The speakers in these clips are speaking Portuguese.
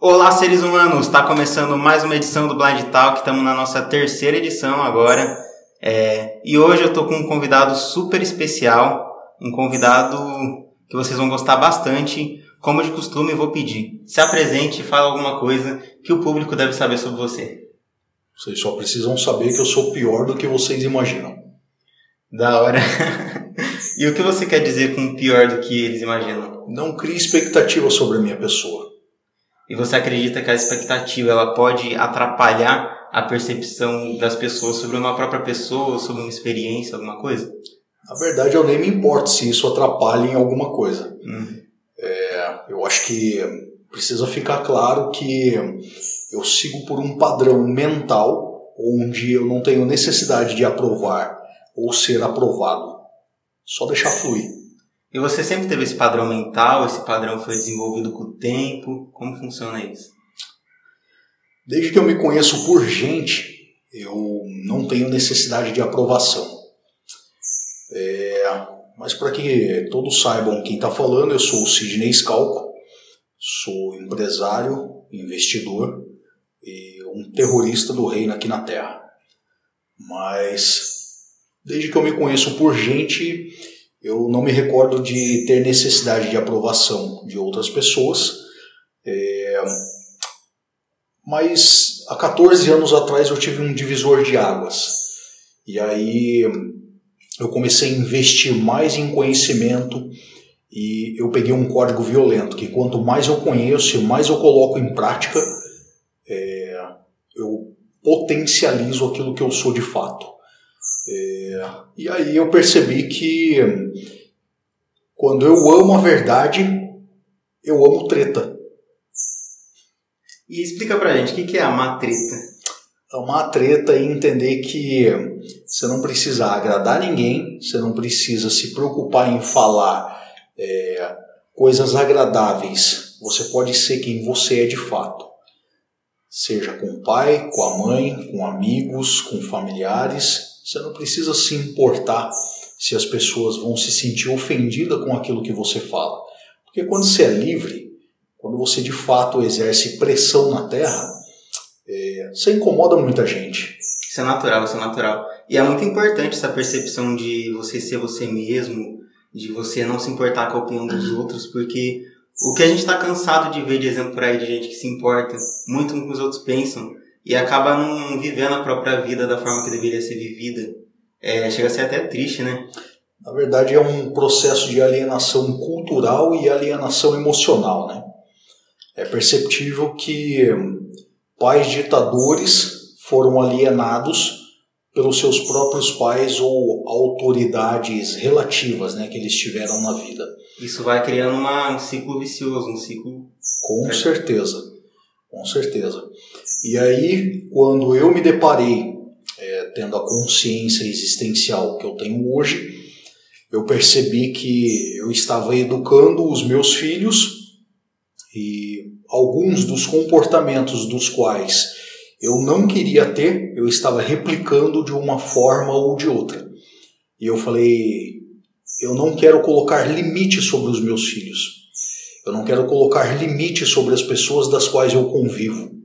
Olá, seres humanos! Está começando mais uma edição do Blind Talk. Estamos na nossa terceira edição agora. É, e hoje eu estou com um convidado super especial, um convidado que vocês vão gostar bastante. Como de costume, vou pedir. Se apresente e fale alguma coisa que o público deve saber sobre você. Vocês só precisam saber que eu sou pior do que vocês imaginam. Da hora. e o que você quer dizer com pior do que eles imaginam? Não crie expectativa sobre a minha pessoa. E você acredita que a expectativa ela pode atrapalhar a percepção das pessoas sobre uma própria pessoa, sobre uma experiência, alguma coisa? Na verdade, eu nem me importo se isso atrapalha em alguma coisa. Hum. É, eu acho que precisa ficar claro que eu sigo por um padrão mental onde eu não tenho necessidade de aprovar ou ser aprovado. Só deixar fluir. E você sempre teve esse padrão mental? Esse padrão foi desenvolvido com o tempo? Como funciona isso? Desde que eu me conheço por gente, eu não tenho necessidade de aprovação. É, mas para que todos saibam quem está falando, eu sou o Sidney Scalco, sou empresário, investidor e um terrorista do reino aqui na Terra. Mas desde que eu me conheço por gente, eu não me recordo de ter necessidade de aprovação de outras pessoas. É, mas há 14 anos atrás eu tive um divisor de águas. E aí eu comecei a investir mais em conhecimento e eu peguei um código violento, que quanto mais eu conheço e mais eu coloco em prática, é, eu potencializo aquilo que eu sou de fato. É, e aí eu percebi que quando eu amo a verdade, eu amo treta. E explica pra gente, o que é amar treta? Amar treta e entender que você não precisa agradar ninguém, você não precisa se preocupar em falar é, coisas agradáveis. Você pode ser quem você é de fato. Seja com o pai, com a mãe, com amigos, com familiares. Você não precisa se importar se as pessoas vão se sentir ofendidas com aquilo que você fala. Porque quando você é livre, quando você de fato exerce pressão na terra, é, você incomoda muita gente. Isso é natural, isso é natural. E é muito importante essa percepção de você ser você mesmo, de você não se importar com a opinião dos outros, porque o que a gente está cansado de ver de exemplo por aí de gente que se importa muito com o que os outros pensam e acaba não vivendo a própria vida da forma que deveria ser vivida, é, chega a ser até triste, né? Na verdade, é um processo de alienação cultural e alienação emocional, né? É perceptível que pais ditadores foram alienados pelos seus próprios pais ou autoridades relativas né, que eles tiveram na vida. Isso vai criando uma, um ciclo vicioso, um ciclo. Com certeza, com certeza. E aí, quando eu me deparei é, tendo a consciência existencial que eu tenho hoje, eu percebi que eu estava educando os meus filhos e alguns dos comportamentos dos quais eu não queria ter, eu estava replicando de uma forma ou de outra. E eu falei, eu não quero colocar limite sobre os meus filhos. Eu não quero colocar limite sobre as pessoas das quais eu convivo.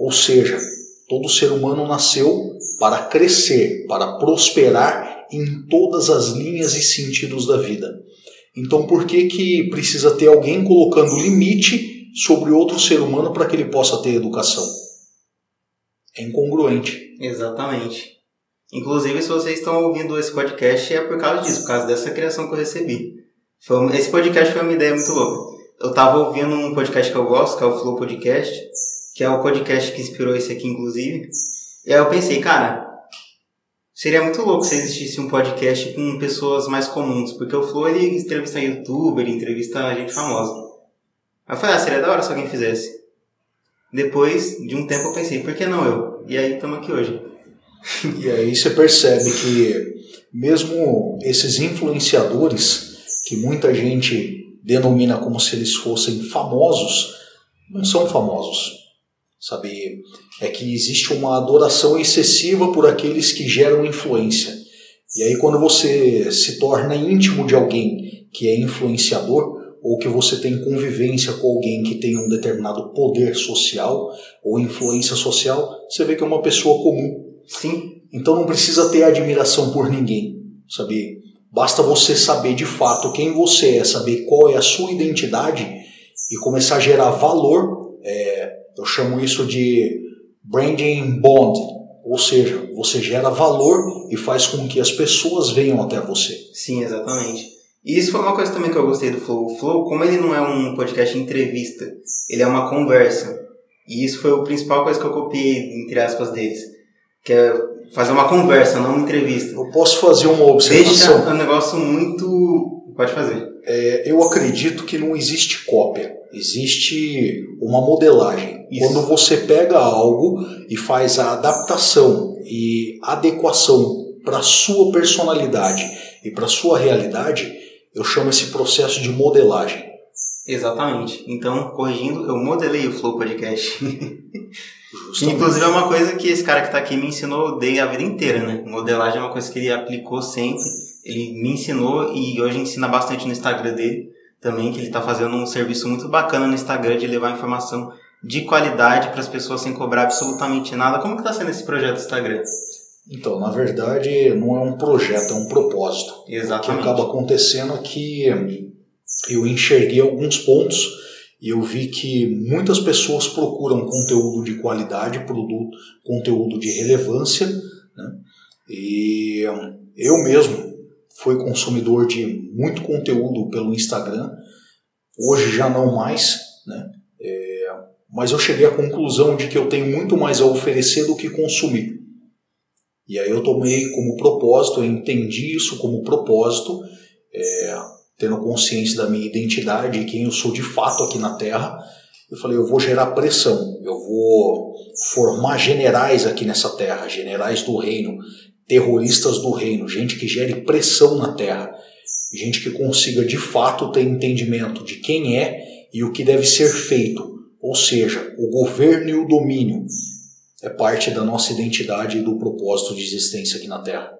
Ou seja, todo ser humano nasceu para crescer, para prosperar em todas as linhas e sentidos da vida. Então, por que que precisa ter alguém colocando limite sobre outro ser humano para que ele possa ter educação? É incongruente. Exatamente. Inclusive, se vocês estão ouvindo esse podcast, é por causa disso, por causa dessa criação que eu recebi. Esse podcast foi uma ideia muito louca. Eu tava ouvindo um podcast que eu gosto, que é o Flow Podcast, que é o podcast que inspirou esse aqui, inclusive. E aí eu pensei, cara, seria muito louco se existisse um podcast com pessoas mais comuns, porque o Flow ele entrevista youtuber, ele entrevista gente famosa. Aí eu falei, ah, seria da hora se alguém fizesse. Depois de um tempo eu pensei, por que não eu? E aí estamos aqui hoje. E aí você percebe que mesmo esses influenciadores, que muita gente denomina como se eles fossem famosos, não são famosos. Sabe? É que existe uma adoração excessiva por aqueles que geram influência. E aí quando você se torna íntimo de alguém que é influenciador, ou que você tem convivência com alguém que tem um determinado poder social ou influência social, você vê que é uma pessoa comum. Sim. Então não precisa ter admiração por ninguém, sabe? Basta você saber de fato quem você é, saber qual é a sua identidade e começar a gerar valor. Eu chamo isso de branding bond, ou seja, você gera valor e faz com que as pessoas venham até você. Sim, exatamente. E isso foi uma coisa também que eu gostei do Flow. O Flow, como ele não é um podcast de entrevista, ele é uma conversa. E isso foi a principal coisa que eu copiei, entre aspas, deles. Que é fazer uma conversa, não uma entrevista. Eu posso fazer uma observação? Deixa um negócio muito... Pode fazer. É, eu acredito que não existe cópia. Existe uma modelagem. Isso. Quando você pega algo e faz a adaptação e adequação para a sua personalidade e para a sua realidade, eu chamo esse processo de modelagem. Exatamente. Então, corrigindo, eu modelei o Flow Podcast. Inclusive é uma coisa que esse cara que está aqui me ensinou desde a vida inteira, né? Modelagem é uma coisa que ele aplicou sempre. Ele me ensinou e hoje ensina bastante no Instagram dele também, que ele está fazendo um serviço muito bacana no Instagram de levar informação de qualidade para as pessoas sem cobrar absolutamente nada. Como que está sendo esse projeto do Instagram? Então, na verdade, não é um projeto, é um propósito. Exatamente. O que acaba acontecendo é que eu enxerguei alguns pontos e eu vi que muitas pessoas procuram conteúdo de qualidade, produto, conteúdo de relevância, né? e eu mesmo fui consumidor de muito conteúdo pelo Instagram, hoje já não mais, né? É, mas eu cheguei à conclusão de que eu tenho muito mais a oferecer do que consumir. E aí eu tomei como propósito, eu entendi isso como propósito, é, tendo consciência da minha identidade e quem eu sou de fato aqui na Terra, eu falei, eu vou gerar pressão, eu vou formar generais aqui nessa terra, generais do reino, terroristas do reino, gente que gere pressão na terra, gente que consiga de fato ter entendimento de quem é e o que deve ser feito, ou seja, o governo e o domínio é parte da nossa identidade e do propósito de existência aqui na Terra.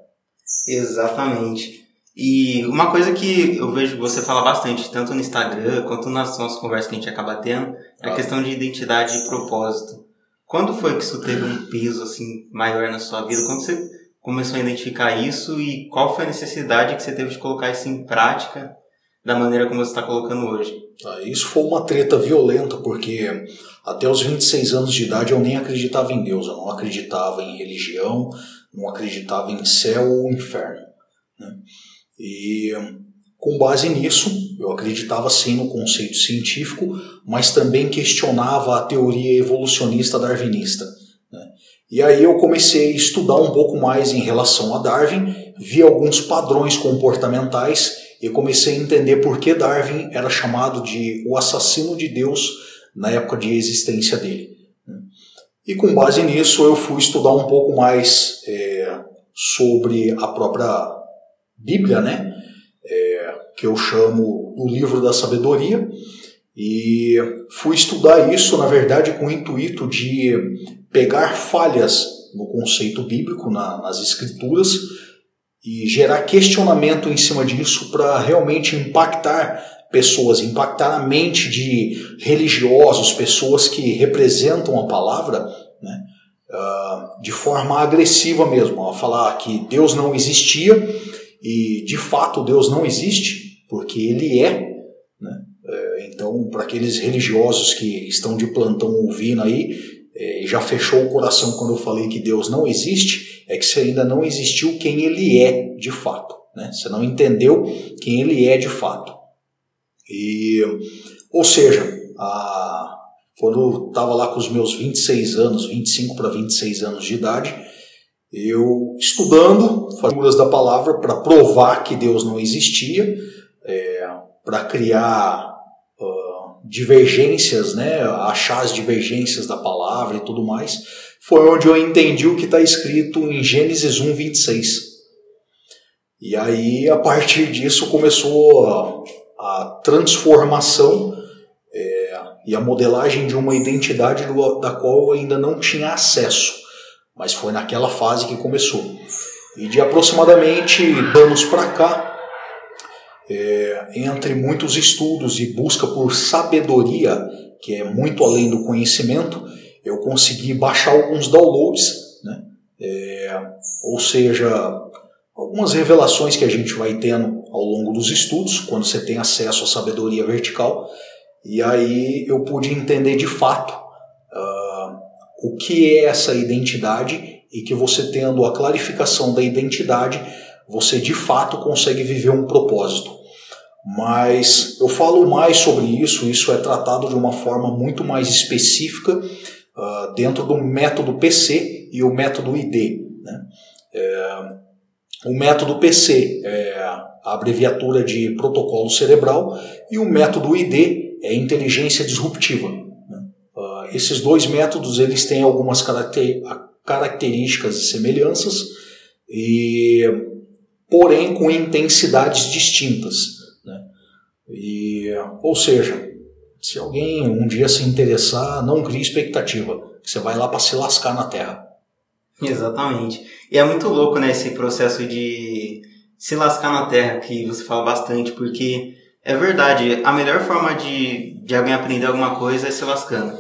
Exatamente. E uma coisa que eu vejo você falar bastante, tanto no Instagram quanto nas nossas conversas que a gente acaba tendo, é a ah. questão de identidade e propósito. Quando foi que isso teve um peso assim maior na sua vida? Quando você começou a identificar isso e qual foi a necessidade que você teve de colocar isso em prática da maneira como você está colocando hoje? Ah, isso foi uma treta violenta, porque até os 26 anos de idade eu nem acreditava em Deus, eu não acreditava em religião, não acreditava em céu ou inferno. Né? E com base nisso, eu acreditava sim no conceito científico, mas também questionava a teoria evolucionista darwinista. E aí eu comecei a estudar um pouco mais em relação a Darwin, vi alguns padrões comportamentais e comecei a entender por que Darwin era chamado de o assassino de Deus na época de existência dele. E com base nisso eu fui estudar um pouco mais é, sobre a própria Bíblia, né? É, que eu chamo o livro da sabedoria, e fui estudar isso, na verdade, com o intuito de pegar falhas no conceito bíblico, na, nas escrituras, e gerar questionamento em cima disso para realmente impactar pessoas, impactar a mente de religiosos, pessoas que representam a palavra, né, uh, de forma agressiva mesmo, a falar que Deus não existia e de fato Deus não existe, porque Ele é. Né? É, então, para aqueles religiosos que estão de plantão ouvindo aí, é, já fechou o coração quando eu falei que Deus não existe, é que você ainda não existiu quem Ele é de fato. Né? Você não entendeu quem Ele é de fato. E, ou seja, a, quando eu estava lá com os meus 26 anos, 25 para 26 anos de idade, eu estudando figuras da palavra para provar que Deus não existia, é, para criar divergências, né, achar as divergências da palavra e tudo mais, foi onde eu entendi o que está escrito em Gênesis 1, 26. E aí, a partir disso, começou a, a transformação é, e a modelagem de uma identidade do, da qual eu ainda não tinha acesso mas foi naquela fase que começou. E de aproximadamente anos para cá, é, entre muitos estudos e busca por sabedoria, que é muito além do conhecimento, eu consegui baixar alguns downloads, né? É, ou seja, algumas revelações que a gente vai tendo ao longo dos estudos, quando você tem acesso à sabedoria vertical, e aí eu pude entender de fato uh, o que é essa identidade e que você tendo a clarificação da identidade, você de fato consegue viver um propósito. Mas eu falo mais sobre isso, isso é tratado de uma forma muito mais específica uh, dentro do método PC e o método ID. Né? É, o método PC é a abreviatura de protocolo cerebral e o método ID é inteligência disruptiva. Né? Uh, esses dois métodos eles têm algumas características e semelhanças, e porém com intensidades distintas. E, ou seja, se alguém um dia se interessar, não crie expectativa. Você vai lá para se lascar na Terra. Exatamente. E é muito louco, né, esse processo de se lascar na Terra, que você fala bastante, porque é verdade, a melhor forma de, de alguém aprender alguma coisa é se lascando.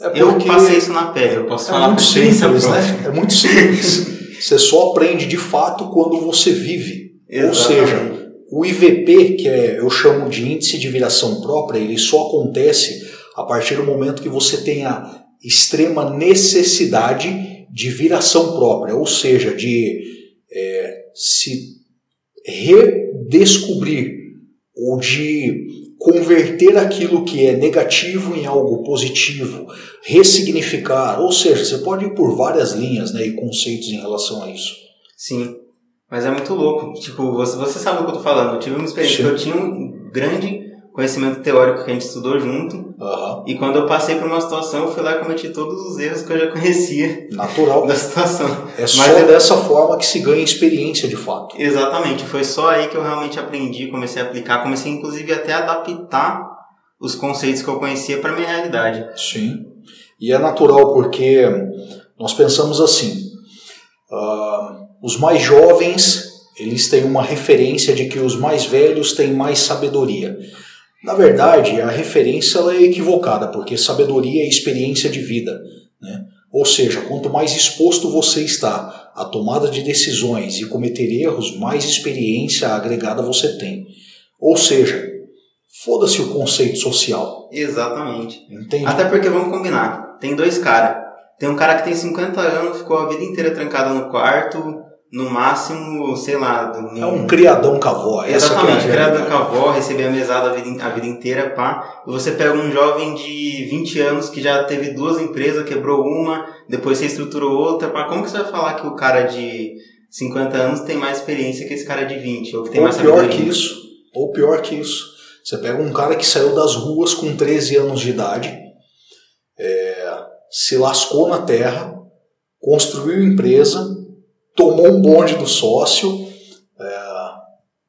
É eu passei isso na pele, eu posso é falar muito simples, né? É muito simples. você só aprende de fato quando você vive. Exatamente. Ou seja, o IVP, que é, eu chamo de índice de viração própria, ele só acontece a partir do momento que você tem a extrema necessidade de viração própria, ou seja, de é, se redescobrir ou de converter aquilo que é negativo em algo positivo, ressignificar, ou seja, você pode ir por várias linhas né, e conceitos em relação a isso. Sim. Mas é muito louco. Tipo, você, você sabe o que eu tô falando. Eu tive uma experiência Sim. que eu tinha um grande conhecimento teórico que a gente estudou junto. Uhum. E quando eu passei por uma situação, eu fui lá e cometi todos os erros que eu já conhecia. Natural. Da situação. É só Mas dessa forma que se ganha experiência de fato. Exatamente. Foi só aí que eu realmente aprendi, comecei a aplicar, comecei inclusive até a adaptar os conceitos que eu conhecia para minha realidade. Sim. E é natural porque nós pensamos assim. Uh, os mais jovens, eles têm uma referência de que os mais velhos têm mais sabedoria. Na verdade, a referência é equivocada, porque sabedoria é experiência de vida. Né? Ou seja, quanto mais exposto você está à tomada de decisões e cometer erros, mais experiência agregada você tem. Ou seja, foda-se o conceito social. Exatamente. Entende? Até porque, vamos combinar, tem dois caras. Tem um cara que tem 50 anos, ficou a vida inteira trancado no quarto, no máximo, sei lá. É um criadão cavó. Exatamente, é criadão cavó, receber a mesada a vida, a vida inteira, pá. E você pega um jovem de 20 anos que já teve duas empresas, quebrou uma, depois você estruturou outra, pá. Como que você vai falar que o cara de 50 anos tem mais experiência que esse cara de 20? Ou que tem ou mais pior sabedoria? que isso. Ou pior que isso. Você pega um cara que saiu das ruas com 13 anos de idade, é, se lascou na terra, construiu empresa, tomou um bonde do sócio, é,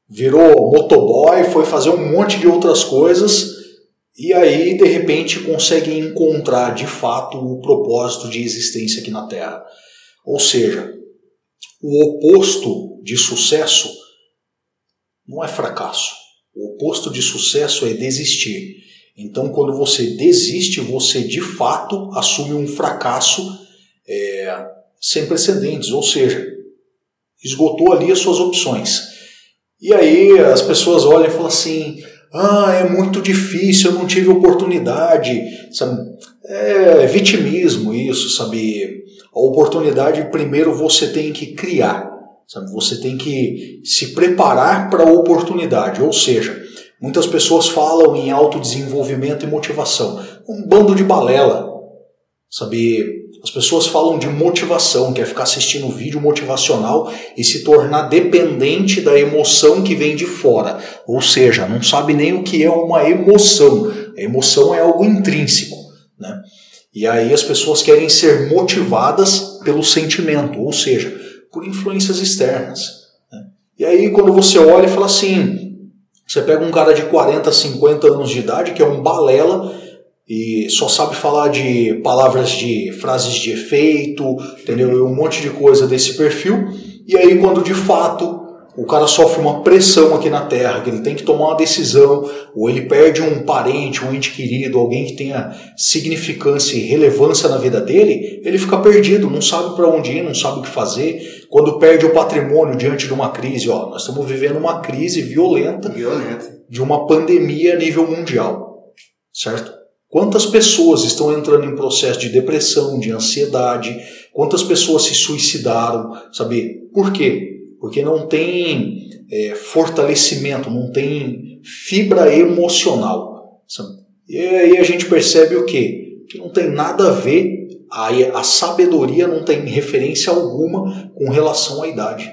virou motoboy, foi fazer um monte de outras coisas e aí de repente consegue encontrar de fato o propósito de existência aqui na Terra. Ou seja, o oposto de sucesso não é fracasso. O oposto de sucesso é desistir. Então, quando você desiste, você de fato assume um fracasso é, sem precedentes. Ou seja, esgotou ali as suas opções. E aí as pessoas olham e falam assim: ah, é muito difícil, eu não tive oportunidade. Sabe? É vitimismo isso, sabe? A oportunidade primeiro você tem que criar, sabe? Você tem que se preparar para a oportunidade, ou seja, muitas pessoas falam em autodesenvolvimento e motivação, um bando de balela, sabe? As pessoas falam de motivação, que é ficar assistindo vídeo motivacional e se tornar dependente da emoção que vem de fora. Ou seja, não sabe nem o que é uma emoção. A emoção é algo intrínseco. Né? E aí as pessoas querem ser motivadas pelo sentimento, ou seja, por influências externas. Né? E aí quando você olha e fala assim, você pega um cara de 40, 50 anos de idade, que é um balela, e só sabe falar de palavras de frases de efeito, entendeu? Um monte de coisa desse perfil. E aí, quando de fato o cara sofre uma pressão aqui na Terra, que ele tem que tomar uma decisão, ou ele perde um parente, um ente querido, alguém que tenha significância e relevância na vida dele, ele fica perdido, não sabe para onde ir, não sabe o que fazer. Quando perde o patrimônio diante de uma crise, ó, nós estamos vivendo uma crise violenta, Violenta. de uma pandemia a nível mundial, certo? Quantas pessoas estão entrando em processo de depressão, de ansiedade? Quantas pessoas se suicidaram? Sabe por quê? Porque não tem é, fortalecimento, não tem fibra emocional. E aí a gente percebe o quê? Que não tem nada a ver, a, a sabedoria não tem referência alguma com relação à idade.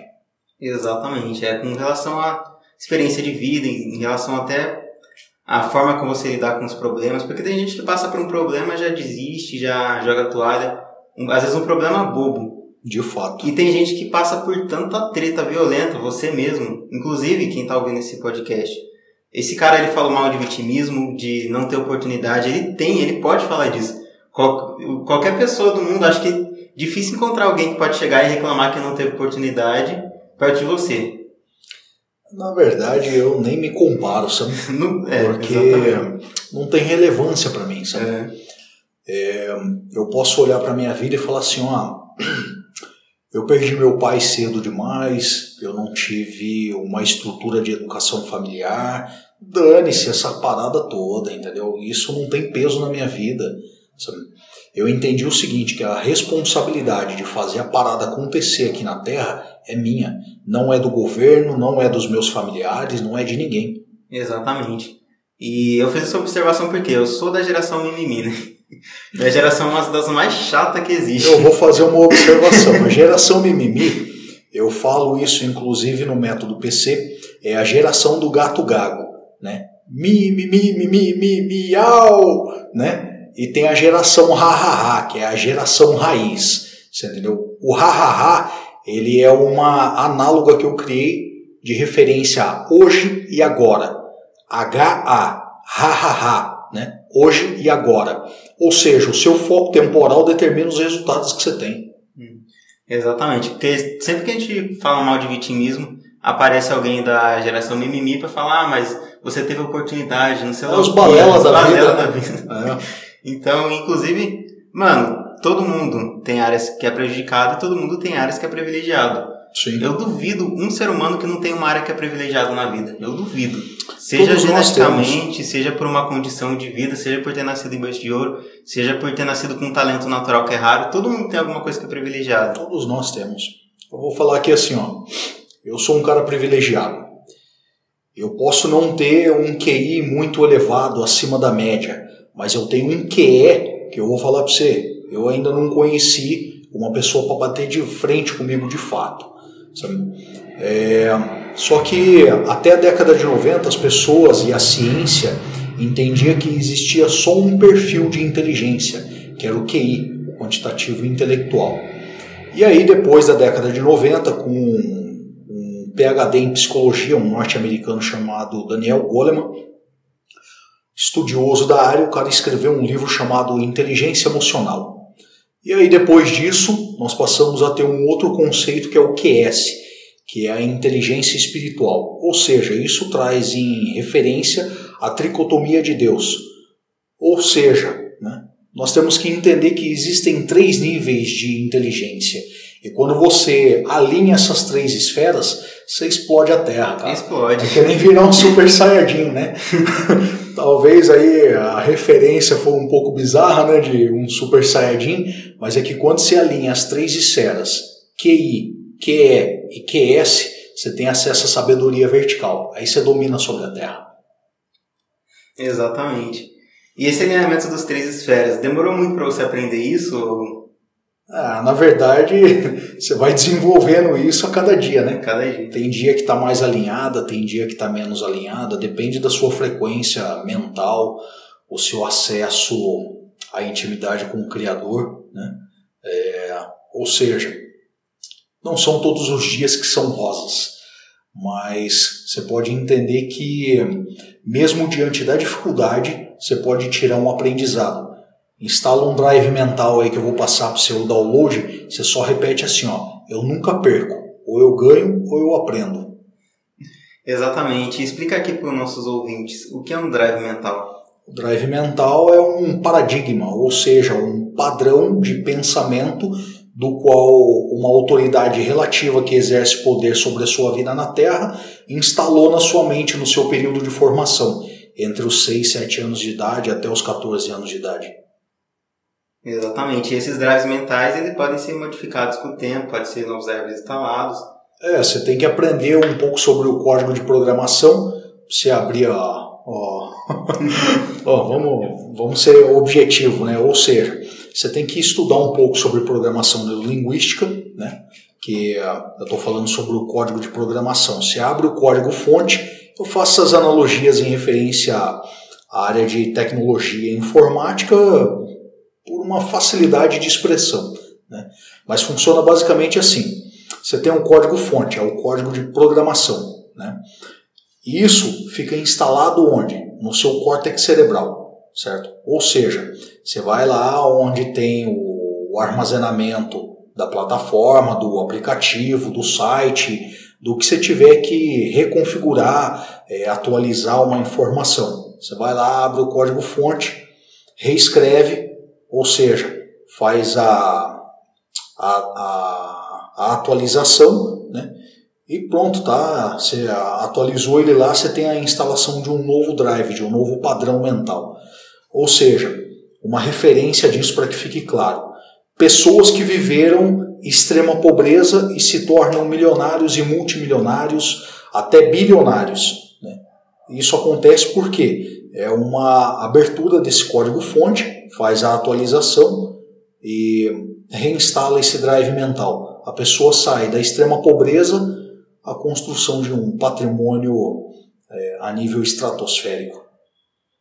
Exatamente. É com relação à experiência de vida, em relação até à forma como você lidar com os problemas, porque tem gente que passa por um problema já desiste, já joga a toalha. Às vezes um problema bobo. De fato. E tem gente que passa por tanta treta violenta, você mesmo, inclusive quem tá ouvindo esse podcast. Esse cara ele falou mal de vitimismo, de não ter oportunidade, ele tem, ele pode falar disso. Qual- qualquer pessoa do mundo, acho que é difícil encontrar alguém que pode chegar e reclamar que não teve oportunidade perto de você. Na verdade, eu nem me comparo, sabe? Não- é, Porque exatamente. não tem relevância para mim, sabe? É, Eu posso olhar para minha vida e falar assim, ó, eu perdi meu pai cedo demais, eu não tive uma estrutura de educação familiar, dane-se essa parada toda, entendeu? Isso não tem peso na minha vida, sabe? Eu entendi o seguinte, que a responsabilidade de fazer a parada acontecer aqui na Terra é minha, não é do governo, não é dos meus familiares, não é de ninguém. exatamente. E eu fiz essa observação porque eu sou da geração mimimi, né? Minha geração é uma das mais chatas que existe. Eu vou fazer uma observação. A geração mimimi, eu falo isso inclusive no método PC, é a geração do gato gago, né? Mi, mi, mi, mi, mi, mi, miau, né? E tem a geração ha-ha-ha, que é a geração raiz, você entendeu? O ha-ha-ha, ele é uma análoga que eu criei de referência a hoje e agora. H-A, ha-ha-ha, né? Hoje e agora. Ou seja, o seu foco temporal determina os resultados que você tem. Exatamente, porque sempre que a gente fala mal de vitimismo, aparece alguém da geração mimimi pra falar, ah, mas você teve oportunidade, não sei lá. É os o quê, balela os da balela vida. da vida. Então, inclusive, mano, todo mundo tem áreas que é prejudicado e todo mundo tem áreas que é privilegiado. Sim. Eu duvido um ser humano que não tem uma área que é privilegiado na vida. Eu duvido. Seja Todos geneticamente, seja por uma condição de vida, seja por ter nascido em berço de ouro, seja por ter nascido com um talento natural que é raro, todo mundo tem alguma coisa que é privilegiado. Todos nós temos. Eu vou falar aqui assim, ó. Eu sou um cara privilegiado. Eu posso não ter um QI muito elevado acima da média, mas eu tenho um QE que eu vou falar para você. Eu ainda não conheci uma pessoa para bater de frente comigo de fato. É, só que até a década de 90 as pessoas e a ciência entendia que existia só um perfil de inteligência, que era o QI, o quantitativo intelectual. E aí, depois da década de 90, com um PhD em psicologia, um norte-americano chamado Daniel Goleman, estudioso da área, o cara escreveu um livro chamado Inteligência Emocional. E aí, depois disso, nós passamos a ter um outro conceito que é o QS, que é a inteligência espiritual. Ou seja, isso traz em referência a tricotomia de Deus. Ou seja, né, nós temos que entender que existem três níveis de inteligência. E quando você alinha essas três esferas, você explode a Terra, cara. Explode. É que nem virar um super saiyajin, né? Talvez aí a referência foi um pouco bizarra, né, de um super saiyajin, mas é que quando você alinha as três esferas, QI, QE e QS, você tem acesso à sabedoria vertical. Aí você domina sobre a Terra. Exatamente. E esse alinhamento das três esferas, demorou muito para você aprender isso? ou Ah, na verdade, você vai desenvolvendo isso a cada dia, né? Cada dia. Tem dia que está mais alinhada, tem dia que está menos alinhada, depende da sua frequência mental, o seu acesso à intimidade com o Criador, né? É, ou seja, não são todos os dias que são rosas, mas você pode entender que, mesmo diante da dificuldade, você pode tirar um aprendizado. Instala um drive mental aí que eu vou passar para o seu download, você só repete assim, ó, eu nunca perco, ou eu ganho ou eu aprendo. Exatamente. Explica aqui para os nossos ouvintes o que é um drive mental. O drive mental é um paradigma, ou seja, um padrão de pensamento do qual uma autoridade relativa que exerce poder sobre a sua vida na Terra instalou na sua mente no seu período de formação, entre os 6, 7 anos de idade até os 14 anos de idade. Exatamente. E esses drives mentais eles podem ser modificados com o tempo, podem ser novos drives instalados. É, você tem que aprender um pouco sobre o código de programação. Você abrir a. Ó, ó, vamos, vamos ser objetivo, né? Ou seja, você tem que estudar um pouco sobre programação neurolinguística, né? Que uh, eu estou falando sobre o código de programação. Você abre o código fonte, eu faço essas analogias em referência à área de tecnologia informática por uma facilidade de expressão. Né? Mas funciona basicamente assim você tem um código fonte, é o código de programação. Né? E isso fica instalado onde? No seu córtex cerebral, certo? Ou seja, você vai lá onde tem o armazenamento da plataforma, do aplicativo, do site, do que você tiver que reconfigurar, é, atualizar uma informação. Você vai lá, abre o código fonte, reescreve, ou seja, faz a, a, a a atualização, né? E pronto, tá? Você atualizou ele lá, você tem a instalação de um novo drive, de um novo padrão mental. Ou seja, uma referência disso para que fique claro. Pessoas que viveram extrema pobreza e se tornam milionários e multimilionários, até bilionários. Né? Isso acontece porque é uma abertura desse código-fonte, faz a atualização e reinstala esse drive mental a pessoa sai da extrema pobreza à construção de um patrimônio é, a nível estratosférico.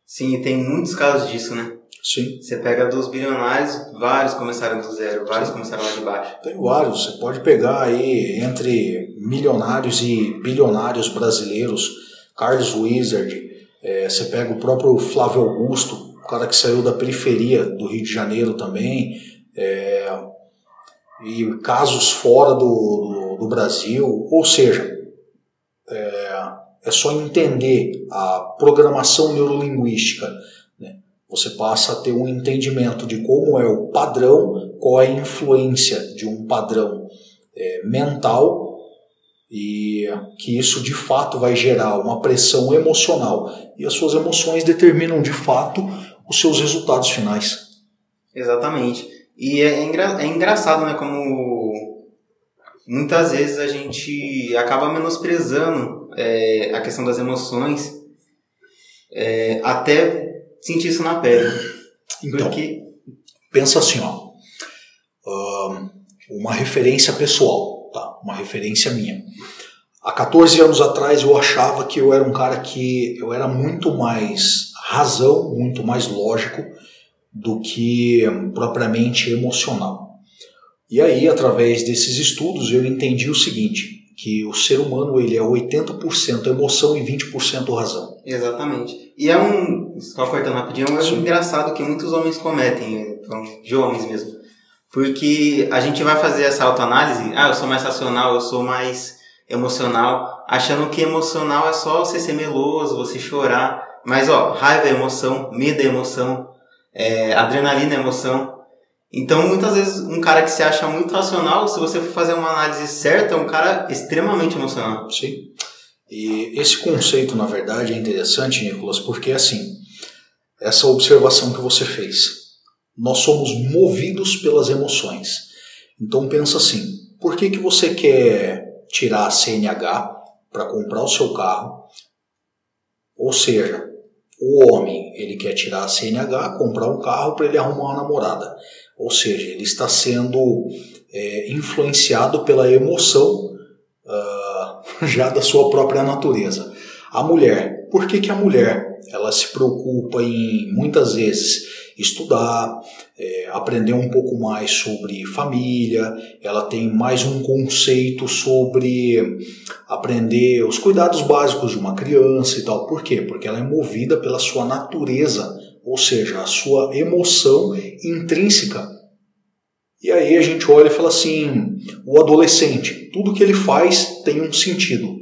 Sim, tem muitos casos disso, né? Sim. Você pega dos bilionários, vários começaram do zero, vários Sim. começaram lá de baixo. Tem vários. Você pode pegar aí entre milionários e bilionários brasileiros, Carlos Wizard, é, você pega o próprio Flávio Augusto, cara que saiu da periferia do Rio de Janeiro também, é, e casos fora do, do, do Brasil, ou seja, é, é, só entender a programação neurolinguística. Né? Você passa a ter um entendimento de como é o padrão, qual é a influência de um padrão é, mental e que isso de fato vai gerar uma pressão emocional e as suas emoções determinam de fato os seus resultados finais. Exatamente. E é, engra, é engraçado, né? Como muitas vezes a gente acaba menosprezando é, a questão das emoções é, até sentir isso na pele. Então, Porque... pensa assim, ó. uma referência pessoal, tá? Uma referência minha. Há 14 anos atrás eu achava que eu era um cara que eu era muito mais razão, muito mais lógico do que propriamente emocional. E aí, através desses estudos, eu entendi o seguinte, que o ser humano ele é 80% emoção e 20% razão. Exatamente. E é um, só cortando rapidinho, é um erro engraçado que muitos homens cometem, então, de homens mesmo. Porque a gente vai fazer essa autoanálise, ah, eu sou mais racional, eu sou mais emocional, achando que emocional é só você ser meloso, você chorar. Mas ó, raiva é emoção, medo é emoção, é, adrenalina, emoção. Então, muitas vezes, um cara que se acha muito racional, se você for fazer uma análise certa, é um cara extremamente emocional. Sim. E esse conceito, na verdade, é interessante, Nicolas, porque assim, essa observação que você fez, nós somos movidos pelas emoções. Então pensa assim, por que, que você quer tirar a CNH para comprar o seu carro? Ou seja, o homem, ele quer tirar a CNH, comprar um carro para ele arrumar uma namorada. Ou seja, ele está sendo é, influenciado pela emoção uh, já da sua própria natureza. A mulher, por que, que a mulher ela se preocupa em muitas vezes estudar, é, aprender um pouco mais sobre família, ela tem mais um conceito sobre aprender os cuidados básicos de uma criança e tal. Por quê? Porque ela é movida pela sua natureza, ou seja, a sua emoção intrínseca. E aí a gente olha e fala assim: o adolescente, tudo que ele faz tem um sentido.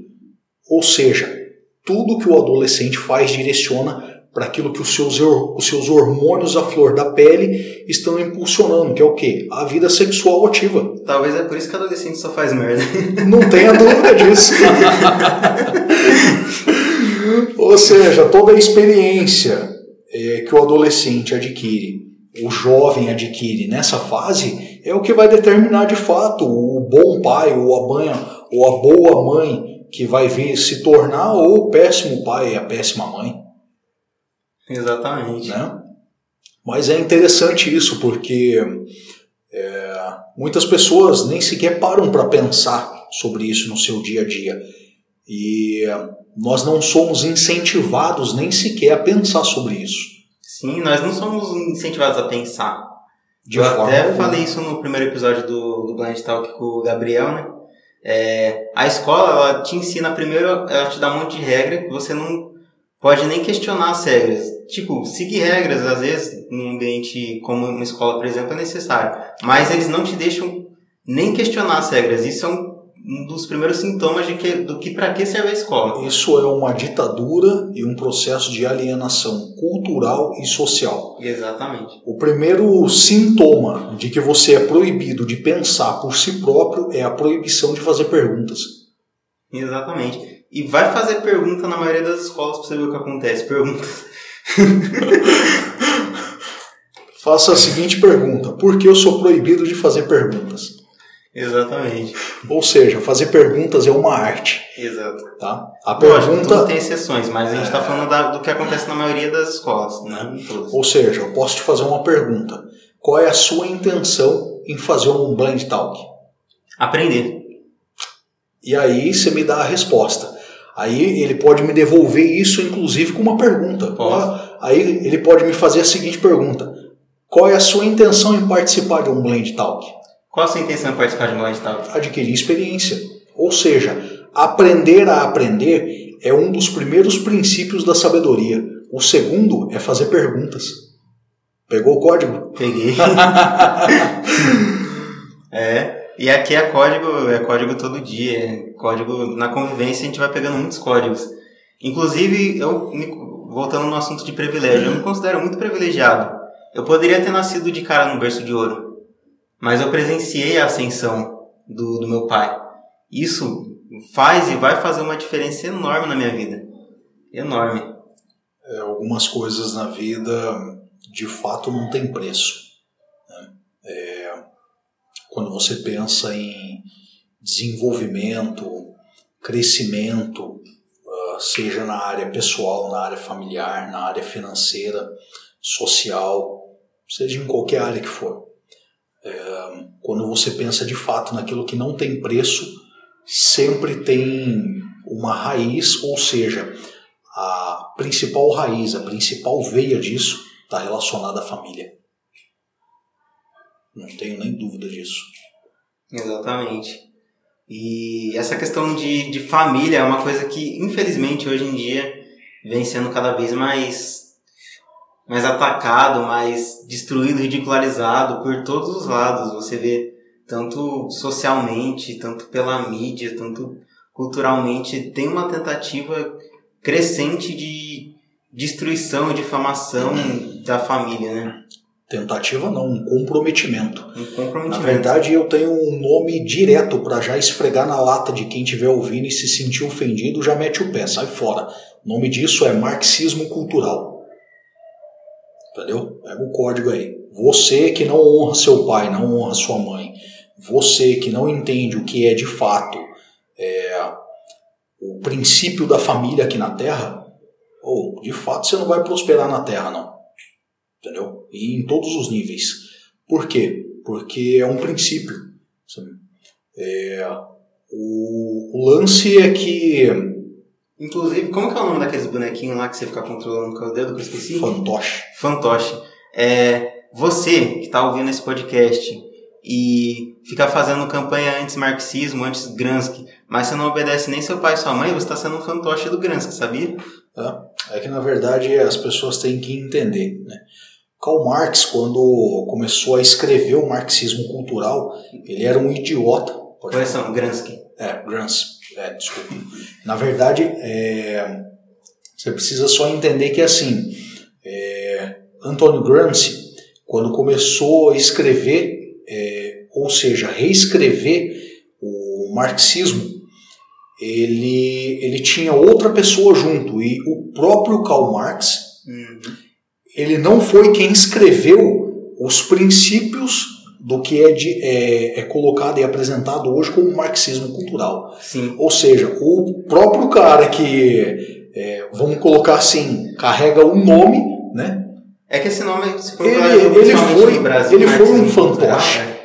Ou seja, tudo que o adolescente faz direciona para aquilo que os seus, os seus hormônios à flor da pele estão impulsionando, que é o quê? A vida sexual ativa. Talvez é por isso que adolescente só faz merda. Não tenha dúvida disso. Ou seja, toda a experiência é, que o adolescente adquire, o jovem adquire nessa fase, é o que vai determinar de fato o bom pai ou a mãe, ou a boa mãe que vai vir se tornar ou o péssimo pai e a péssima mãe. Exatamente. Né? Mas é interessante isso, porque é, muitas pessoas nem sequer param para pensar sobre isso no seu dia a dia. E nós não somos incentivados nem sequer a pensar sobre isso. Sim, nós não somos incentivados a pensar. De Eu até alguma. falei isso no primeiro episódio do, do Blind Talk com o Gabriel, né? É, a escola, ela te ensina primeiro, ela te dá um monte de regra que você não pode nem questionar as regras. Tipo, seguir regras, às vezes, num ambiente como uma escola, por exemplo, é necessário. Mas eles não te deixam nem questionar as regras. Isso é um um dos primeiros sintomas de que, do que para que serve a escola. Isso é uma ditadura e um processo de alienação cultural e social. Exatamente. O primeiro sintoma de que você é proibido de pensar por si próprio é a proibição de fazer perguntas. Exatamente. E vai fazer pergunta na maioria das escolas para você ver o que acontece. Perguntas. Faça a seguinte pergunta: Por que eu sou proibido de fazer perguntas? Exatamente. Ou seja, fazer perguntas é uma arte. Exato. Tá? A pergunta Lógico, tem exceções, mas a gente está é... falando da, do que acontece na maioria das escolas, né? Ou seja, eu posso te fazer uma pergunta. Qual é a sua intenção em fazer um blind talk? Aprender. E aí você me dá a resposta. Aí ele pode me devolver isso, inclusive, com uma pergunta. Posso. Aí ele pode me fazer a seguinte pergunta: Qual é a sua intenção em participar de um blind talk? Qual a sua intenção em participar de um blind talk? Adquirir experiência. Ou seja, aprender a aprender é um dos primeiros princípios da sabedoria. O segundo é fazer perguntas. Pegou o código? Peguei. é. E aqui é código, é código todo dia. É código na convivência a gente vai pegando muitos códigos. Inclusive, eu voltando no assunto de privilégio, eu me considero muito privilegiado. Eu poderia ter nascido de cara no berço de ouro mas eu presenciei a ascensão do, do meu pai. Isso faz e vai fazer uma diferença enorme na minha vida. Enorme. É, algumas coisas na vida, de fato, não tem preço. Né? É, quando você pensa em desenvolvimento, crescimento, ah, seja na área pessoal, na área familiar, na área financeira, social, seja em qualquer área que for é, quando você pensa de fato naquilo que não tem preço, sempre tem uma raiz, ou seja, a principal raiz, a principal veia disso está relacionada à família. Não tenho nem dúvida disso. Exatamente. E essa questão de, de família é uma coisa que, infelizmente, hoje em dia vem sendo cada vez mais mais atacado, mais destruído, ridicularizado por todos os lados. Você vê tanto socialmente, tanto pela mídia, tanto culturalmente, tem uma tentativa crescente de destruição, difamação da família, né? Tentativa não, um comprometimento. Um comprometimento. Na verdade, eu tenho um nome direto para já esfregar na lata de quem estiver ouvindo e se sentir ofendido, já mete o pé, sai fora. O nome disso é marxismo cultural. Entendeu? Pega o código aí. Você que não honra seu pai, não honra sua mãe, você que não entende o que é de fato é, o princípio da família aqui na Terra, ou de fato você não vai prosperar na Terra, não. Entendeu? E em todos os níveis. Por quê? Porque é um princípio. É, o, o lance é que Inclusive, como que é o nome daqueles bonequinhos lá que você fica controlando com o dedo que eu esqueci? Fantoche. Fantoche. É, você que está ouvindo esse podcast e fica fazendo campanha anti-marxismo, anti-Gransky, mas você não obedece nem seu pai e sua mãe, você está sendo um fantoche do Gransky, sabia? É, é que na verdade as pessoas têm que entender, né? Karl Marx, quando começou a escrever o marxismo cultural, ele era um idiota. Correção, Gransky. É, Gransky. É, desculpa. Na verdade, é, você precisa só entender que assim, é, Antônio Gramsci, quando começou a escrever, é, ou seja, reescrever o marxismo, ele, ele tinha outra pessoa junto e o próprio Karl Marx, uhum. ele não foi quem escreveu os princípios do que é, de, é, é, colocado e apresentado hoje como marxismo cultural. Sim. Ou seja, o próprio cara que, é, vamos colocar assim, carrega o um nome, né? É que esse nome, se ele, ele foi, Brasil, ele foi um fantoche. Cultural, né?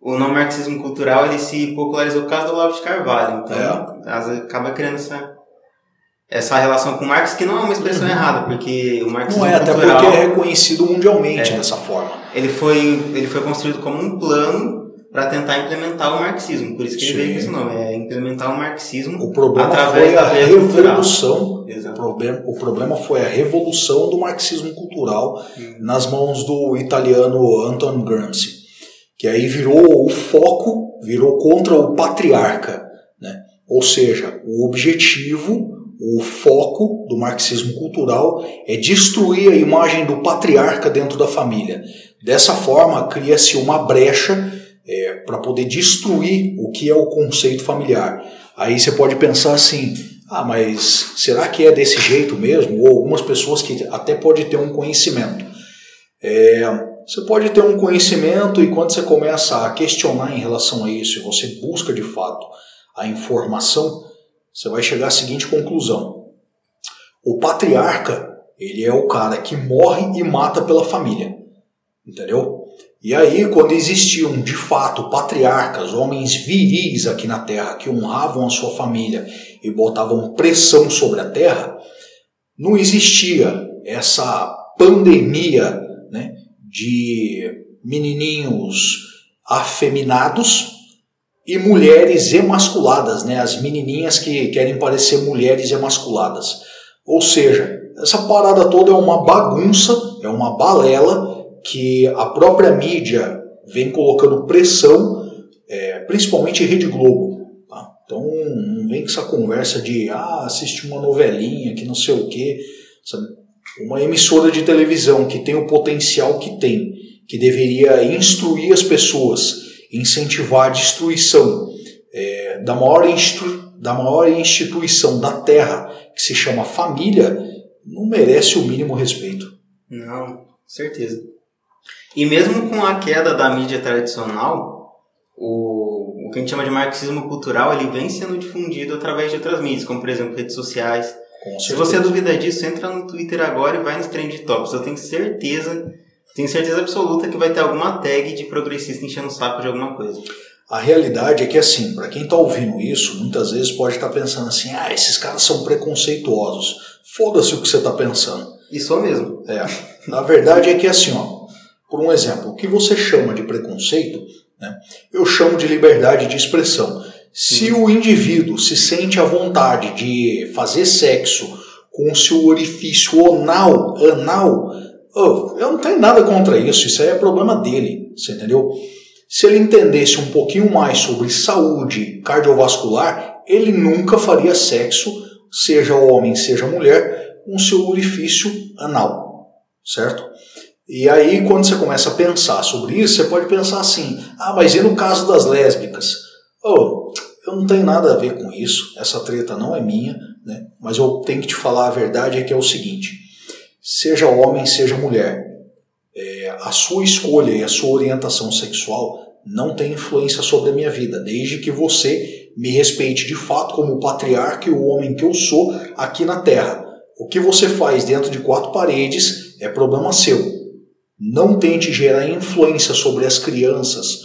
o nome marxismo cultural ele se popularizou por causa do Olavo de Carvalho. Então, é. acaba criando essa, essa relação com Marx, que não é uma expressão uhum. errada, porque o marxismo Não é, cultural, até porque é reconhecido mundialmente é, dessa forma. Ele foi, ele foi construído como um plano para tentar implementar o marxismo, por isso que Sim. ele veio com esse nome, é implementar o marxismo o problema através foi a da revolução. O problema, o problema foi a revolução do marxismo cultural uhum. nas mãos do italiano Anton Gramsci, que aí virou o foco, virou contra o patriarca, né? Ou seja, o objetivo o foco do marxismo cultural é destruir a imagem do patriarca dentro da família. Dessa forma, cria-se uma brecha é, para poder destruir o que é o conceito familiar. Aí você pode pensar assim: ah, mas será que é desse jeito mesmo? Ou algumas pessoas que até pode ter um conhecimento. É, você pode ter um conhecimento e quando você começa a questionar em relação a isso você busca de fato a informação, você vai chegar à seguinte conclusão: o patriarca ele é o cara que morre e mata pela família, entendeu? E aí, quando existiam de fato patriarcas, homens viris aqui na terra que honravam a sua família e botavam pressão sobre a terra, não existia essa pandemia né, de menininhos afeminados e mulheres emasculadas, né? As menininhas que querem parecer mulheres emasculadas. Ou seja, essa parada toda é uma bagunça, é uma balela que a própria mídia vem colocando pressão, é, principalmente Rede Globo. Tá? Então não vem com essa conversa de ah, assistir uma novelinha que não sei o quê. Sabe? Uma emissora de televisão que tem o potencial que tem, que deveria instruir as pessoas incentivar a destruição é, da, maior da maior instituição da Terra, que se chama família, não merece o mínimo respeito. Não, certeza. E mesmo com a queda da mídia tradicional, o, o que a gente chama de marxismo cultural, ele vem sendo difundido através de outras mídias, como por exemplo redes sociais. Se você duvida disso, entra no Twitter agora e vai nos Trend Tops. Eu tenho certeza tenho certeza absoluta que vai ter alguma tag de progressista enchendo o saco de alguma coisa. A realidade é que, assim, para quem está ouvindo isso, muitas vezes pode estar tá pensando assim: ah, esses caras são preconceituosos. Foda-se o que você está pensando. Isso mesmo. É. Na verdade é que, assim, ó, por um exemplo, o que você chama de preconceito, né, eu chamo de liberdade de expressão. Se o indivíduo se sente à vontade de fazer sexo com o seu orifício anal, anal Oh, eu não tenho nada contra isso, isso aí é problema dele, você entendeu? Se ele entendesse um pouquinho mais sobre saúde cardiovascular, ele nunca faria sexo, seja homem, seja mulher, com seu orifício anal, certo? E aí, quando você começa a pensar sobre isso, você pode pensar assim: ah, mas e no caso das lésbicas? Oh, eu não tenho nada a ver com isso, essa treta não é minha, né? mas eu tenho que te falar a verdade: é que é o seguinte seja homem, seja mulher, é, a sua escolha e a sua orientação sexual não tem influência sobre a minha vida, desde que você me respeite de fato como o patriarca e o homem que eu sou aqui na Terra. O que você faz dentro de quatro paredes é problema seu. Não tente gerar influência sobre as crianças,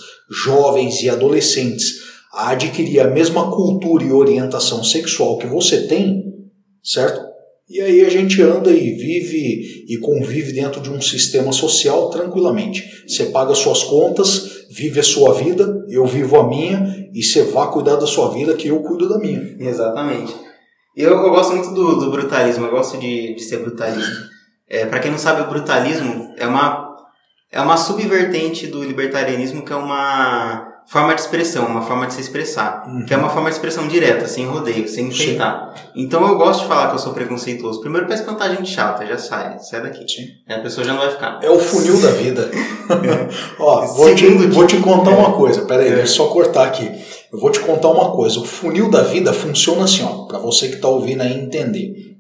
jovens e adolescentes a adquirir a mesma cultura e orientação sexual que você tem, certo? E aí a gente anda e vive e convive dentro de um sistema social tranquilamente. Você paga suas contas, vive a sua vida, eu vivo a minha, e você vá cuidar da sua vida que eu cuido da minha. Exatamente. Eu, eu gosto muito do, do brutalismo, eu gosto de, de ser brutalista. É, para quem não sabe, o brutalismo é uma, é uma subvertente do libertarianismo, que é uma forma de expressão, uma forma de se expressar, Uhum. que é uma forma de expressão direta, sem rodeio, sem enfeitar. Então eu gosto de falar que eu sou preconceituoso. Primeiro pra espantar gente chata, já sai, sai daqui. Sim. Aí a pessoa já não vai ficar. É o funil da vida. Ó, vou te, que- vou te contar uma coisa. Pera aí, É. deixa eu só cortar aqui. Eu vou te contar uma coisa. O funil da vida funciona assim, ó, para você que está ouvindo aí entender.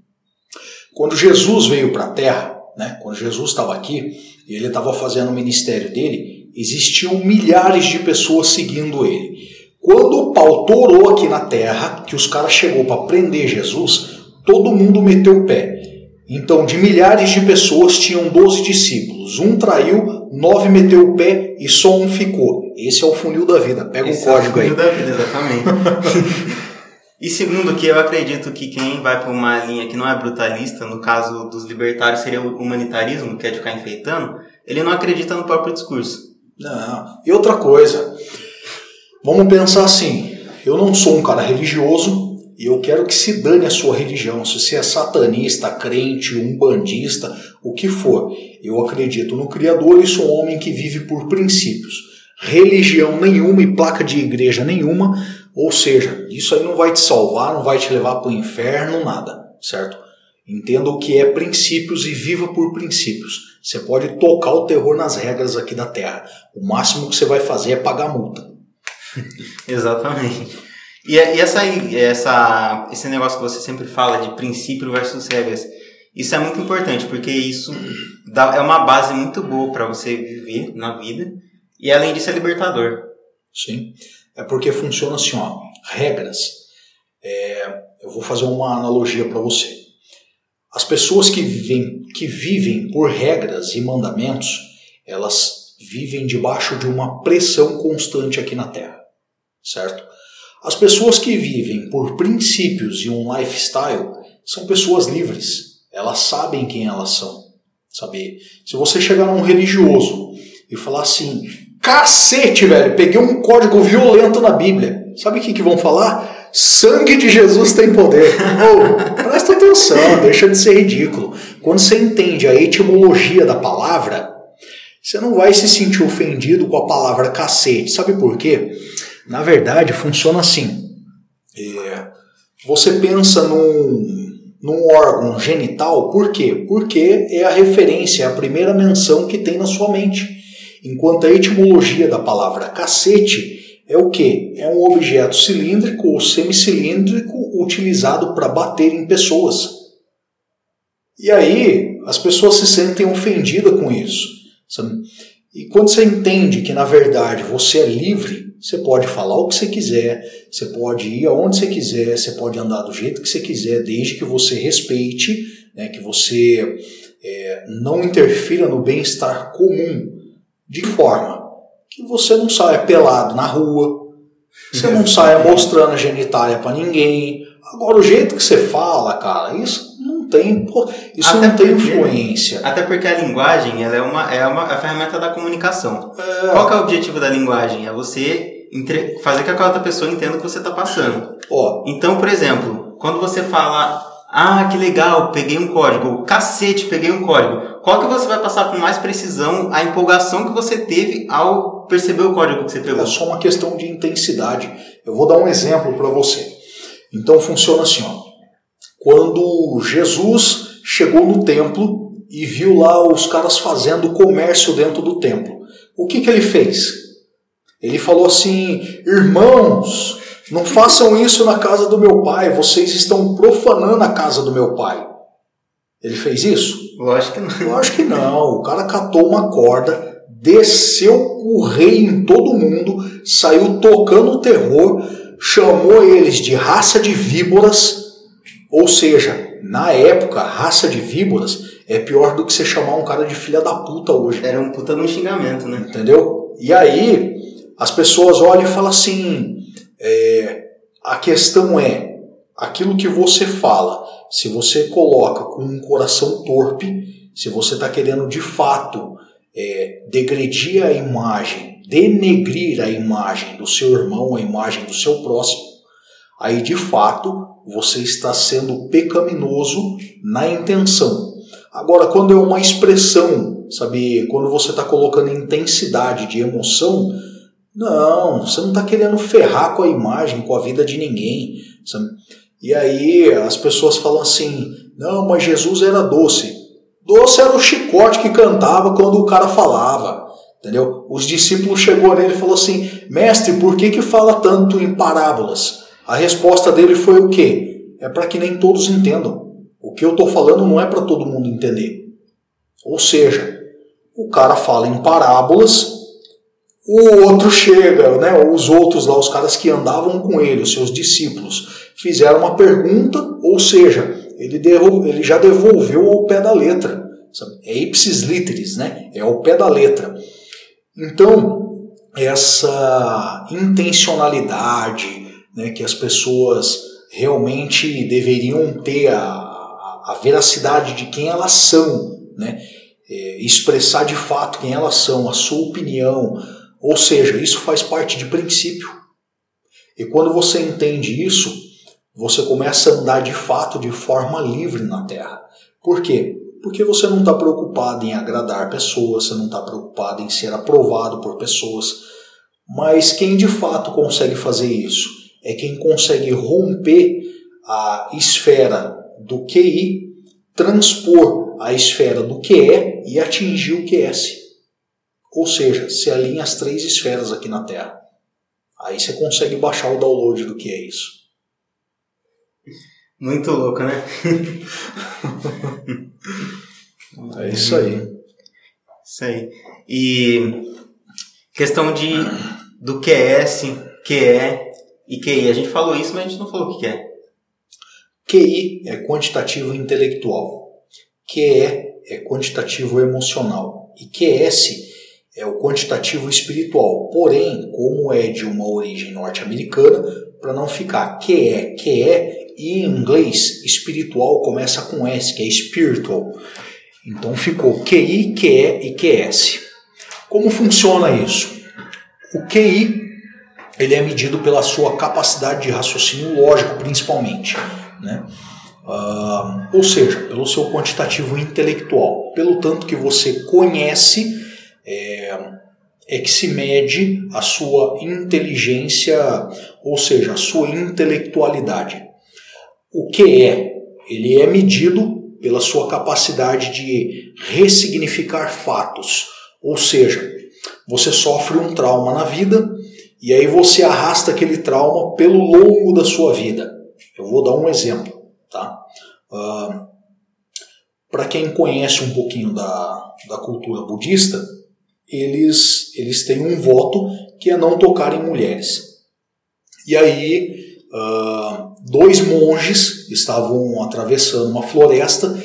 Quando Jesus veio para a Terra, né, quando Jesus estava aqui e ele estava fazendo o ministério dele, existiam milhares de pessoas seguindo ele. Quando o pau torou aqui na Terra, que os caras chegou para prender Jesus, todo mundo meteu o pé. Então, de milhares de pessoas, tinham 12 discípulos. Um traiu, nove meteu o pé e só um ficou. Esse é o funil da vida. Pega Esse o código é o aí. fio da vida, exatamente. e segundo que eu acredito que quem vai para uma linha que não é brutalista, no caso dos libertários seria o humanitarismo, que é de ficar enfeitando, ele não acredita no próprio discurso. Não. E outra coisa, vamos pensar assim: eu não sou um cara religioso e eu quero que se dane a sua religião. Se você é satanista, crente, umbandista, o que for. Eu acredito no Criador e sou um homem que vive por princípios. Religião nenhuma e placa de igreja nenhuma, ou seja, isso aí não vai te salvar, não vai te levar para o inferno, nada, certo? Entenda o que é princípios e viva por princípios. Você pode tocar o terror nas regras aqui da Terra. O máximo que você vai fazer é pagar multa. Exatamente. E, e essa, essa, esse negócio que você sempre fala de princípio versus regras, isso é muito importante, porque isso dá, é uma base muito boa para você viver na vida, e além disso é libertador. Sim. É porque funciona assim, ó. Regras. É, eu vou fazer uma analogia para você. As pessoas que vivem, que vivem por regras e mandamentos, elas vivem debaixo de uma pressão constante aqui na Terra, certo? As pessoas que vivem por princípios e um lifestyle são pessoas livres. Elas sabem quem elas são. Sabe? Se você chegar num religioso e falar assim, cacete, velho, peguei um código violento na Bíblia. Sabe o que, que vão falar? Sangue de Jesus tem poder. Ô, presta atenção, deixa de ser ridículo. Quando você entende a etimologia da palavra, você não vai se sentir ofendido com a palavra cacete. Sabe por quê? Na verdade, funciona assim. É, você pensa num, num órgão genital, por quê? Porque é a referência, é a primeira menção que tem na sua mente. Enquanto a etimologia da palavra cacete é o que? É um objeto cilíndrico ou semicilíndrico utilizado para bater em pessoas. E aí as pessoas se sentem ofendidas com isso. sabe? E quando você entende que na verdade você é livre, você pode falar o que você quiser, você pode ir aonde você quiser, você pode andar do jeito que você quiser, desde que você respeite, né, que você é, não interfira no bem-estar comum, de forma que você não saia pelado na rua, você não saia mostrando a genitália para ninguém. Agora, o jeito que você fala, cara, isso não tem, isso Até não tem porque- influência. Até porque a linguagem ela é, uma, é uma a ferramenta da comunicação. É, Qual que é o objetivo da linguagem? É você entre- fazer com que a outra pessoa entenda o que você está passando. ó, Então, por exemplo, quando você fala, ah, que legal, peguei um código, cacete, peguei um código, qual que você vai passar com mais precisão a empolgação que você teve ao perceber o código que você pegou? É só uma questão de intensidade. Eu vou dar um exemplo para você. Então funciona assim, ó. Quando Jesus chegou no templo e viu lá os caras fazendo comércio dentro do templo, o que, que ele fez? Ele falou assim: Irmãos, não façam isso na casa do meu pai, vocês estão profanando a casa do meu pai. Ele fez isso? Lógico que não. Eu acho que não. O cara catou uma corda, desceu o rei em todo mundo, saiu tocando o terror, chamou eles de raça de víboras. Ou seja, na época, raça de víboras é pior do que você chamar um cara de filha da puta hoje. Era um puta um xingamento, né? Entendeu? E aí as pessoas olham e falam assim: é, a questão é aquilo que você fala. Se você coloca com um coração torpe, se você está querendo de fato é, degredir a imagem, denegrir a imagem do seu irmão, a imagem do seu próximo, aí de fato você está sendo pecaminoso na intenção. Agora, quando é uma expressão, sabe, quando você está colocando intensidade de emoção, Não, você não está querendo ferrar com a imagem, com a vida de ninguém. Sabe? E aí as pessoas falam assim: não, mas Jesus era doce. Doce era o chicote que cantava quando o cara falava. Entendeu? Os discípulos chegou nele e falou assim: Mestre, por que, que fala tanto em parábolas? A resposta dele foi o quê? É para que nem todos entendam. O que eu estou falando não é para todo mundo entender. Ou seja, o cara fala em parábolas, o outro chega, né, os outros lá, os caras que andavam com ele, os seus discípulos, fizeram uma pergunta, ou seja, ele, devolve, ele já devolveu ao pé da letra. É ipsis literis, né? É ao pé da letra. Então, essa intencionalidade né, que as pessoas realmente deveriam ter a, a, a veracidade de quem elas são, né? É, expressar de fato quem elas são, a sua opinião, ou seja, isso faz parte de princípio. E quando você entende isso, você começa a andar de fato de forma livre na Terra. Por quê? Porque você não está preocupado em agradar pessoas, você não está preocupado em ser aprovado por pessoas. Mas quem de fato consegue fazer isso é quem consegue romper a esfera do QI, transpor a esfera do QE e atingir o QS. Ou seja, se alinha as três esferas aqui na Terra. Aí você consegue baixar o download do que é isso. Muito louco, né? é isso aí. Isso aí. E questão de do QS, QE e QI. A gente falou isso, mas a gente não falou o que é. QI é quantitativo intelectual. QE é quantitativo emocional. E QS é o quantitativo espiritual. Porém, como é de uma origem norte-americana, para não ficar QE, QE, em inglês, espiritual começa com S, que é spiritual. Então ficou QI, QE e QS. Como funciona isso? O QI ele é medido pela sua capacidade de raciocínio lógico, principalmente. Né? Uh, ou seja, pelo seu quantitativo intelectual, pelo tanto que você conhece, é, é que se mede a sua inteligência, ou seja, a sua intelectualidade. O que é? Ele é medido pela sua capacidade de ressignificar fatos. Ou seja, você sofre um trauma na vida e aí você arrasta aquele trauma pelo longo da sua vida. Eu vou dar um exemplo, tá? Uh, Para quem conhece um pouquinho da, da cultura budista, eles, eles têm um voto que é não tocar em mulheres. E aí uh, dois monges estavam atravessando uma floresta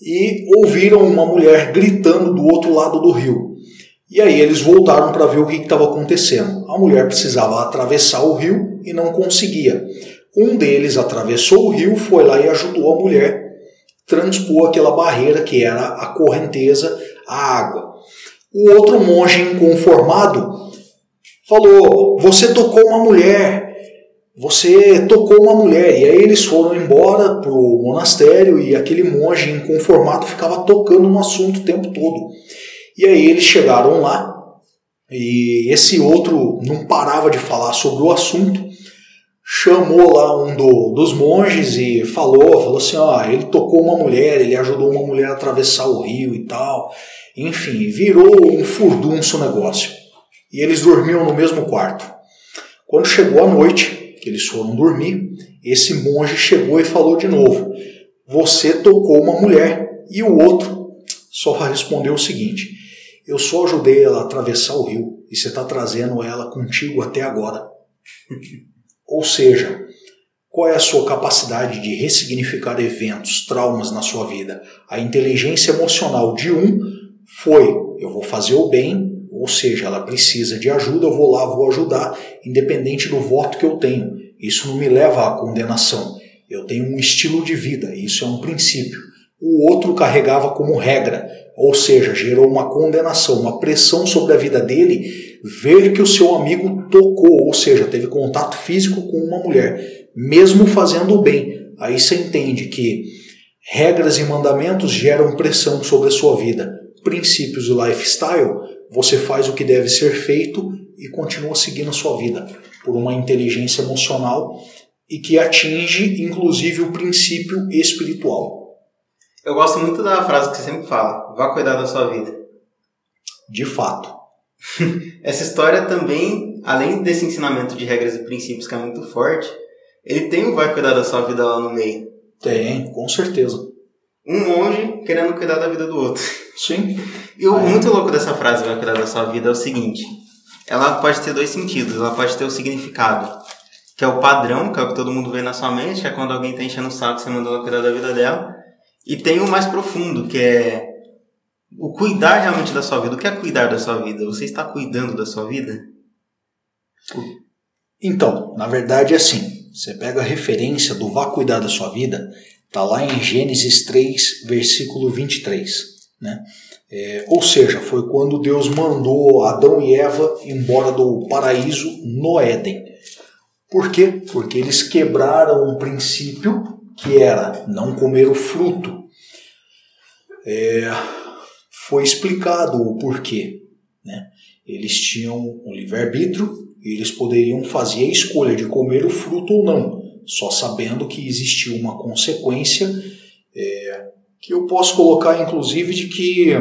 e ouviram uma mulher gritando do outro lado do rio. E aí eles voltaram para ver o que estava acontecendo. A mulher precisava atravessar o rio e não conseguia. Um deles atravessou o rio, foi lá e ajudou a mulher transpor aquela barreira que era a correnteza, a água. O outro monge inconformado falou: Você tocou uma mulher, você tocou uma mulher. E aí eles foram embora para o monastério e aquele monge inconformado ficava tocando no assunto o tempo todo. E aí eles chegaram lá e esse outro não parava de falar sobre o assunto. Chamou lá um do, dos monges e falou, falou assim, ó, ele tocou uma mulher, ele ajudou uma mulher a atravessar o rio e tal. Enfim, virou um furdunço o negócio. E eles dormiam no mesmo quarto. Quando chegou a noite, que eles foram dormir, esse monge chegou e falou de novo: Você tocou uma mulher. E o outro só respondeu o seguinte: Eu só ajudei ela a atravessar o rio e você está trazendo ela contigo até agora. Ou seja, qual é a sua capacidade de ressignificar eventos, traumas na sua vida? A inteligência emocional de um foi: eu vou fazer o bem ou seja, ela precisa de ajuda, eu vou lá, vou ajudar, independente do voto que eu tenho. Isso não me leva à condenação. Eu tenho um estilo de vida, isso é um princípio. O outro carregava como regra, ou seja, gerou uma condenação, uma pressão sobre a vida dele, ver que o seu amigo tocou, ou seja, teve contato físico com uma mulher, mesmo fazendo o bem. Aí você entende que regras e mandamentos geram pressão sobre a sua vida. Princípios do lifestyle você faz o que deve ser feito e continua seguindo a sua vida por uma inteligência emocional e que atinge inclusive o princípio espiritual. Eu gosto muito da frase que você sempre fala: vá cuidar da sua vida. De fato. Essa história também, além desse ensinamento de regras e princípios que é muito forte, ele tem o vai cuidar da sua vida lá no meio. Tem, com certeza. Um monge querendo cuidar da vida do outro. Sim. E o muito louco dessa frase vai cuidar da sua vida é o seguinte: ela pode ter dois sentidos. Ela pode ter o significado, que é o padrão, que é o que todo mundo vê na sua mente, que é quando alguém tá enchendo o saco, você mandou ela cuidar da vida dela. E tem o mais profundo, que é o cuidar realmente da sua vida. O que é cuidar da sua vida? Você está cuidando da sua vida? Então, na verdade é assim. Você pega a referência do vá cuidar da sua vida, tá lá em Gênesis 3, versículo 23, né? É, ou seja, foi quando Deus mandou Adão e Eva embora do paraíso no Éden. Por quê? Porque eles quebraram um princípio que era não comer o fruto. É, foi explicado o porquê. Né? Eles tinham um livre-arbítrio e eles poderiam fazer a escolha de comer o fruto ou não, só sabendo que existia uma consequência é, que eu posso colocar, inclusive, de que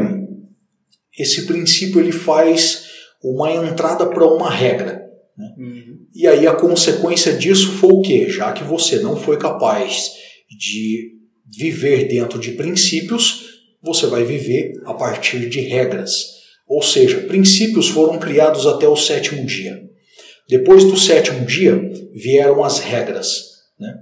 esse princípio ele faz uma entrada para uma regra. Né? Uhum. E aí a consequência disso foi o quê? Já que você não foi capaz de viver dentro de princípios, você vai viver a partir de regras. Ou seja, princípios foram criados até o sétimo dia. Depois do sétimo dia vieram as regras. Né?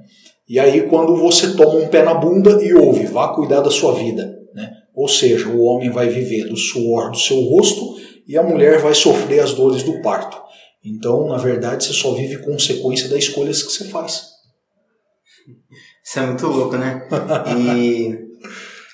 E aí, quando você toma um pé na bunda e ouve, vá cuidar da sua vida. Né? Ou seja, o homem vai viver do suor do seu rosto e a mulher vai sofrer as dores do parto. Então, na verdade, você só vive consequência das escolhas que você faz. Isso é muito louco, né? E,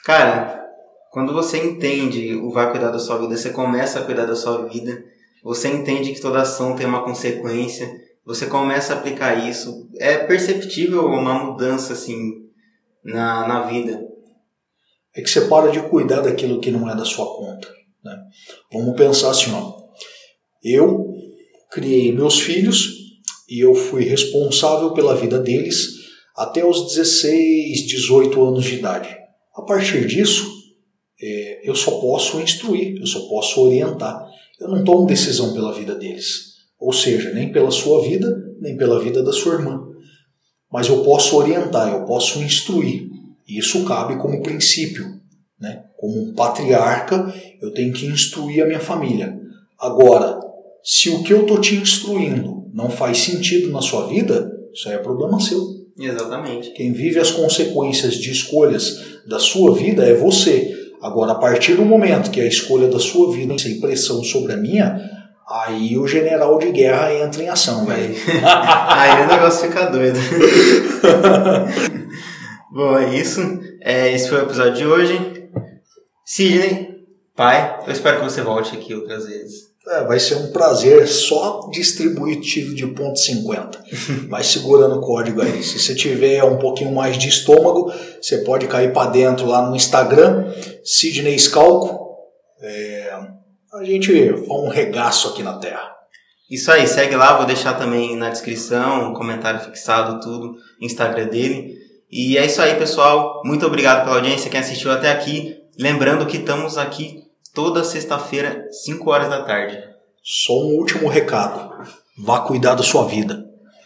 cara, quando você entende o vai cuidar da sua vida, você começa a cuidar da sua vida, você entende que toda ação tem uma consequência, você começa a aplicar isso, é perceptível uma mudança assim na, na vida. É que você para de cuidar daquilo que não é da sua conta. Né? Vamos pensar assim, ó. Eu criei meus filhos e eu fui responsável pela vida deles até os 16, 18 anos de idade. A partir disso, é, eu só posso instruir, eu só posso orientar. Eu não tomo decisão pela vida deles. Ou seja, nem pela sua vida, nem pela vida da sua irmã. Mas eu posso orientar, eu posso instruir. E isso cabe como princípio. Né? Como um patriarca, eu tenho que instruir a minha família. Agora, se o que eu estou te instruindo não faz sentido na sua vida, isso aí é problema seu. Exatamente. Quem vive as consequências de escolhas da sua vida é você. Agora, a partir do momento que a escolha da sua vida tem pressão sobre a minha, aí o general de guerra entra em ação, velho. aí o negócio fica doido. Bom, é isso. É, esse foi o episódio de hoje. Sidney, pai, eu espero que você volte aqui outras vezes. É, vai ser um prazer só distribuir tiro de ponto .50. Vai segurando o código aí. Se você tiver um pouquinho mais de estômago, você pode cair para dentro lá no Instagram, Sidney Scalco. É, a gente faz um regaço aqui na Terra. Isso aí, segue lá, vou deixar também na descrição, um comentário fixado, tudo, Instagram dele. E é isso aí, pessoal. Muito obrigado pela audiência, quem assistiu até aqui. Lembrando que estamos aqui toda sexta-feira, 5 horas da tarde. Só um último recado. Vá cuidar da sua vida.